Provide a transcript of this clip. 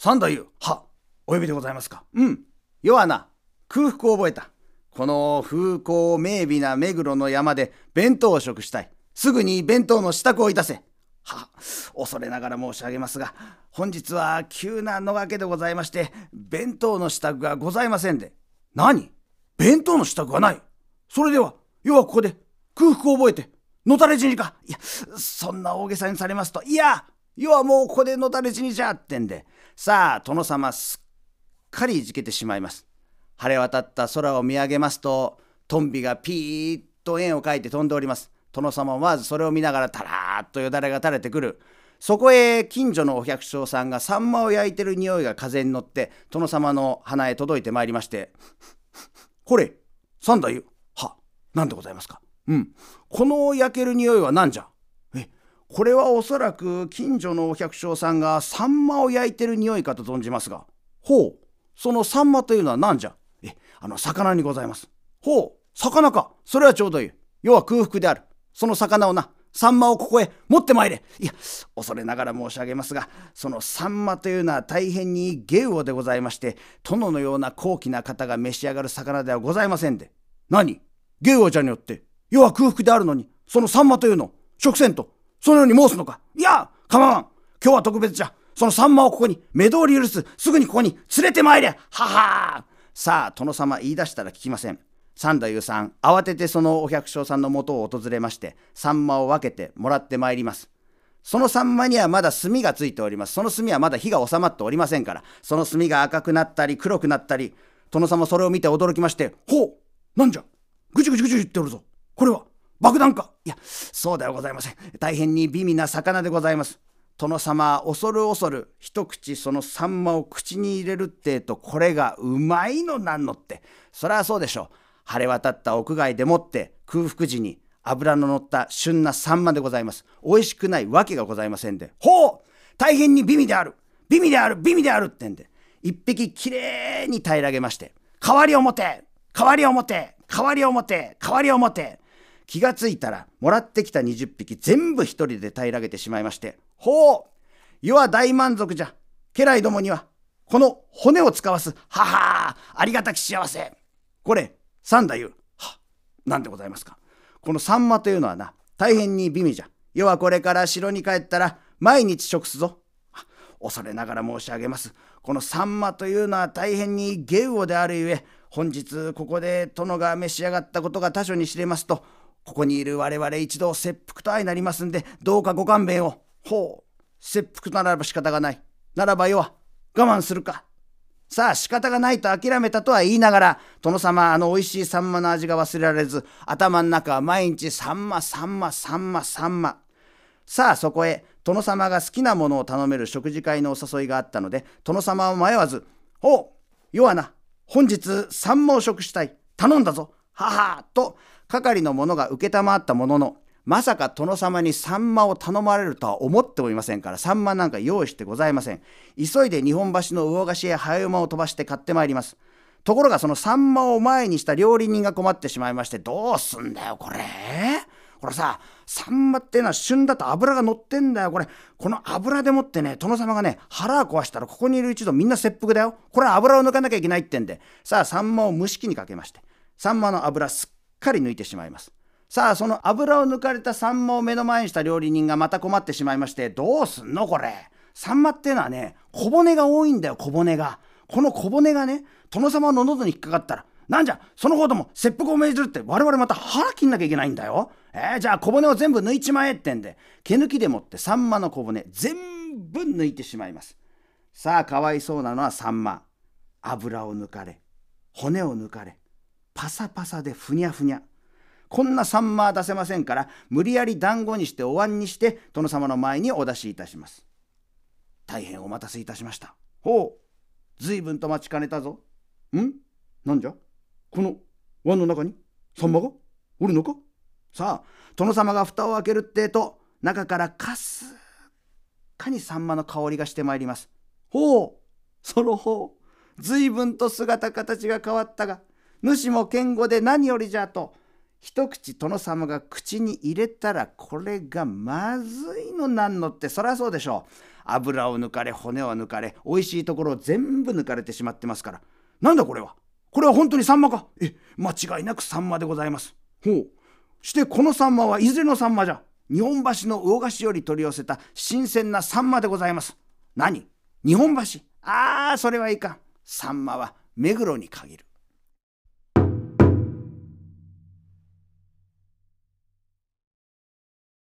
三太夫はお呼びでございますか？うん。要はな空腹を覚えた。この風光明媚な目黒の山で弁当を食したい。すぐに弁当の支度をいたせ。は恐れながら申し上げますが本日は急な野掛けでございまして弁当の支度がございませんで。何？弁当の支度がない？それでは要はここで空腹を覚えてのたれ死にか？いやそんな大げさにされますと。いや要はもうここでのたれ死にじゃってんで。さあ殿様すっかりいじけてしまいます。晴れ渡った空を見上げますとトンビがピーッと円を描いて飛んでおります。殿様もまずそれを見ながらたらーっとよだれが垂れてくる。そこへ近所のお百姓さんがサンマを焼いてる匂いが風に乗って殿様の鼻へ届いてまいりまして「これ三太夫は何でございますか？うん。この焼ける匂いは何じゃ？これはおそらく近所のお百姓さんがサンマを焼いてる匂いかと存じますがほうそのサンマというのは何じゃ？えあの魚にございます。ほう魚か。それはちょうどいい。要は空腹である。その魚をなサンマをここへ持ってまいれ。いや恐れながら申し上げますがそのサンマというのは大変にゲウオでございまして殿のような高貴な方が召し上がる魚ではございませんで。何？ゲウオじゃによって。要は空腹であるのにそのサンマというの食せんと。そのように申すのか。いや構わん。今日は特別じゃ。そのサンマをここに目通り許すすぐにここに連れてまいれ。ははさあ殿様言い出したら聞きません。三太夫さん慌ててそのお百姓さんのもとを訪れましてサンマを分けてもらってまいります。そのサンマにはまだ炭がついております。その炭はまだ火が収まっておりませんから。その炭が赤くなったり黒くなったり殿様それを見て驚きまして「ほうなんじゃ。ぐちぐちぐち言っておるぞ。これは。爆弾か。いやそうではございません。大変に美味な魚でございます。殿様恐る恐る一口そのサンマを口に入れるってえとこれがうまいのなんのって。そりゃそうでしょう。晴れ渡った屋外でもって空腹時に脂の乗った旬なサンマでございます。美味しくないわけがございませんで。ほう大変に美味である。美味である美味であるってんで。一匹きれいに平らげまして代わりを持て代わりを持て代わりを持て代わりを持て。気がついたらもらってきた20匹全部一人で平らげてしまいましてほう世は大満足じゃ。家来どもにはこの骨を使わす。ははありがたき幸せ。これ三太夫。は何でございますか。このサンマというのはな大変に美味じゃ。要はこれから城に帰ったら毎日食すぞ。恐れながら申し上げます。このサンマというのは大変にゲウオであるゆえ本日ここで殿が召し上がったことが他所に知れますとここにいる我々一同切腹と相なりますんでどうかご勘弁を。ほう切腹ならば仕方がない。ならばよは我慢するか。さあ仕方がないと諦めたとは言いながら殿様あの美味しいサンマの味が忘れられず頭の中は毎日サンマサンマサンマサンマ。さあそこへ殿様が好きなものを頼める食事会のお誘いがあったので殿様は迷わず「ほうよはな本日サンマを食したい。頼んだぞ。はは」と係の者が承ったもののまさか殿様にサンマを頼まれるとは思っておりませんからサンマなんか用意してございません。急いで日本橋の魚菓子へ早馬を飛ばして買ってまいります。ところがそのサンマを前にした料理人が困ってしまいましてどうすんだよこれ？これさサンマってのは旬だと油が乗ってんだよこれ。この油でもってね殿様がね腹を壊したらここにいる一同みんな切腹だよ。これは油を抜かなきゃいけないってんで。さあサンマを蒸し器にかけまして。サンマの油すっかり抜いてしまいます。さあその油を抜かれたサンマを目の前にした料理人がまた困ってしまいましてどうすんのこれ。サンマっていうのはね小骨が多いんだよ小骨が。この小骨がね殿様の喉に引っかかったらなんじゃその方とも切腹を命じるって我々また腹切んなきゃいけないんだよ。えー、じゃあ小骨を全部抜いちまえってんで毛抜きでもってサンマの小骨全部抜いてしまいます。さあかわいそうなのはサンマ。油を抜かれ骨を抜かれ。パサパサでふにゃふにゃ。こんなサンマは出せませんから無理やり団子にしてお椀にして殿様の前にお出しいたします。大変お待たせいたしました。ほう随分と待ちかねたぞ。ん？なんじゃ？この椀の中に？サンマが？おるのか？さあ殿様が蓋を開けるってえと中からかすかにサンマの香りがしてまいります。ほうその方随分と姿形が変わったが主も堅固で何よりじゃと一口殿様が口に入れたらこれがまずいのなんのってそりゃそうでしょう。油を抜かれ骨を抜かれ美味しいところを全部抜かれてしまってますから。なんだこれは。これは本当にサンマか。え間違いなくサンマでございます。ほう。してこのサンマはいずれのサンマじゃ。日本橋の魚河岸より取り寄せた新鮮なサンマでございます。何？日本橋？ああそれはいかん。サンマは目黒に限る。